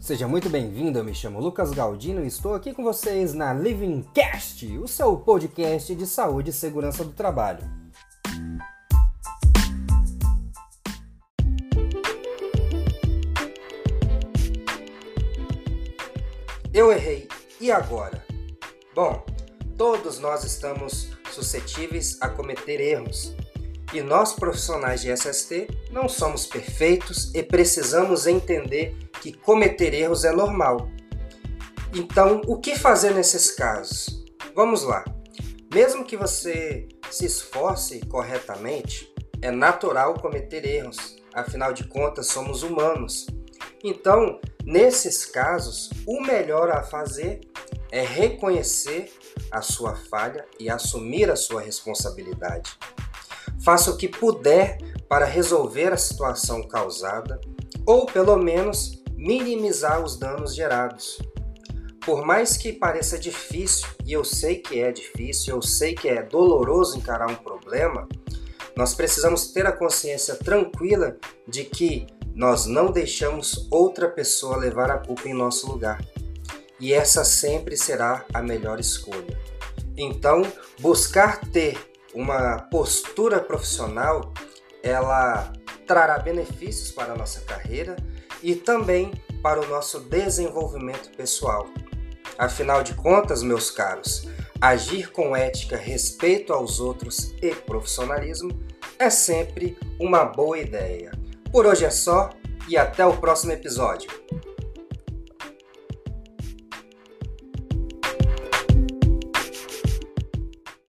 Seja muito bem-vindo, eu me chamo Lucas Galdino e estou aqui com vocês na Living Cast, o seu podcast de saúde e segurança do trabalho. Eu errei, e agora? Bom, todos nós estamos suscetíveis a cometer erros. E nós, profissionais de SST, não somos perfeitos e precisamos entender que cometer erros é normal. Então, o que fazer nesses casos? Vamos lá. Mesmo que você se esforce corretamente, é natural cometer erros, afinal de contas, somos humanos. Então, nesses casos, o melhor a fazer é reconhecer a sua falha e assumir a sua responsabilidade. Faça o que puder para resolver a situação causada ou, pelo menos, minimizar os danos gerados. Por mais que pareça difícil, e eu sei que é difícil, eu sei que é doloroso encarar um problema, nós precisamos ter a consciência tranquila de que nós não deixamos outra pessoa levar a culpa em nosso lugar. E essa sempre será a melhor escolha. Então, buscar ter uma postura profissional, ela trará benefícios para a nossa carreira e também para o nosso desenvolvimento pessoal. Afinal de contas, meus caros, agir com ética, respeito aos outros e profissionalismo é sempre uma boa ideia. Por hoje é só e até o próximo episódio.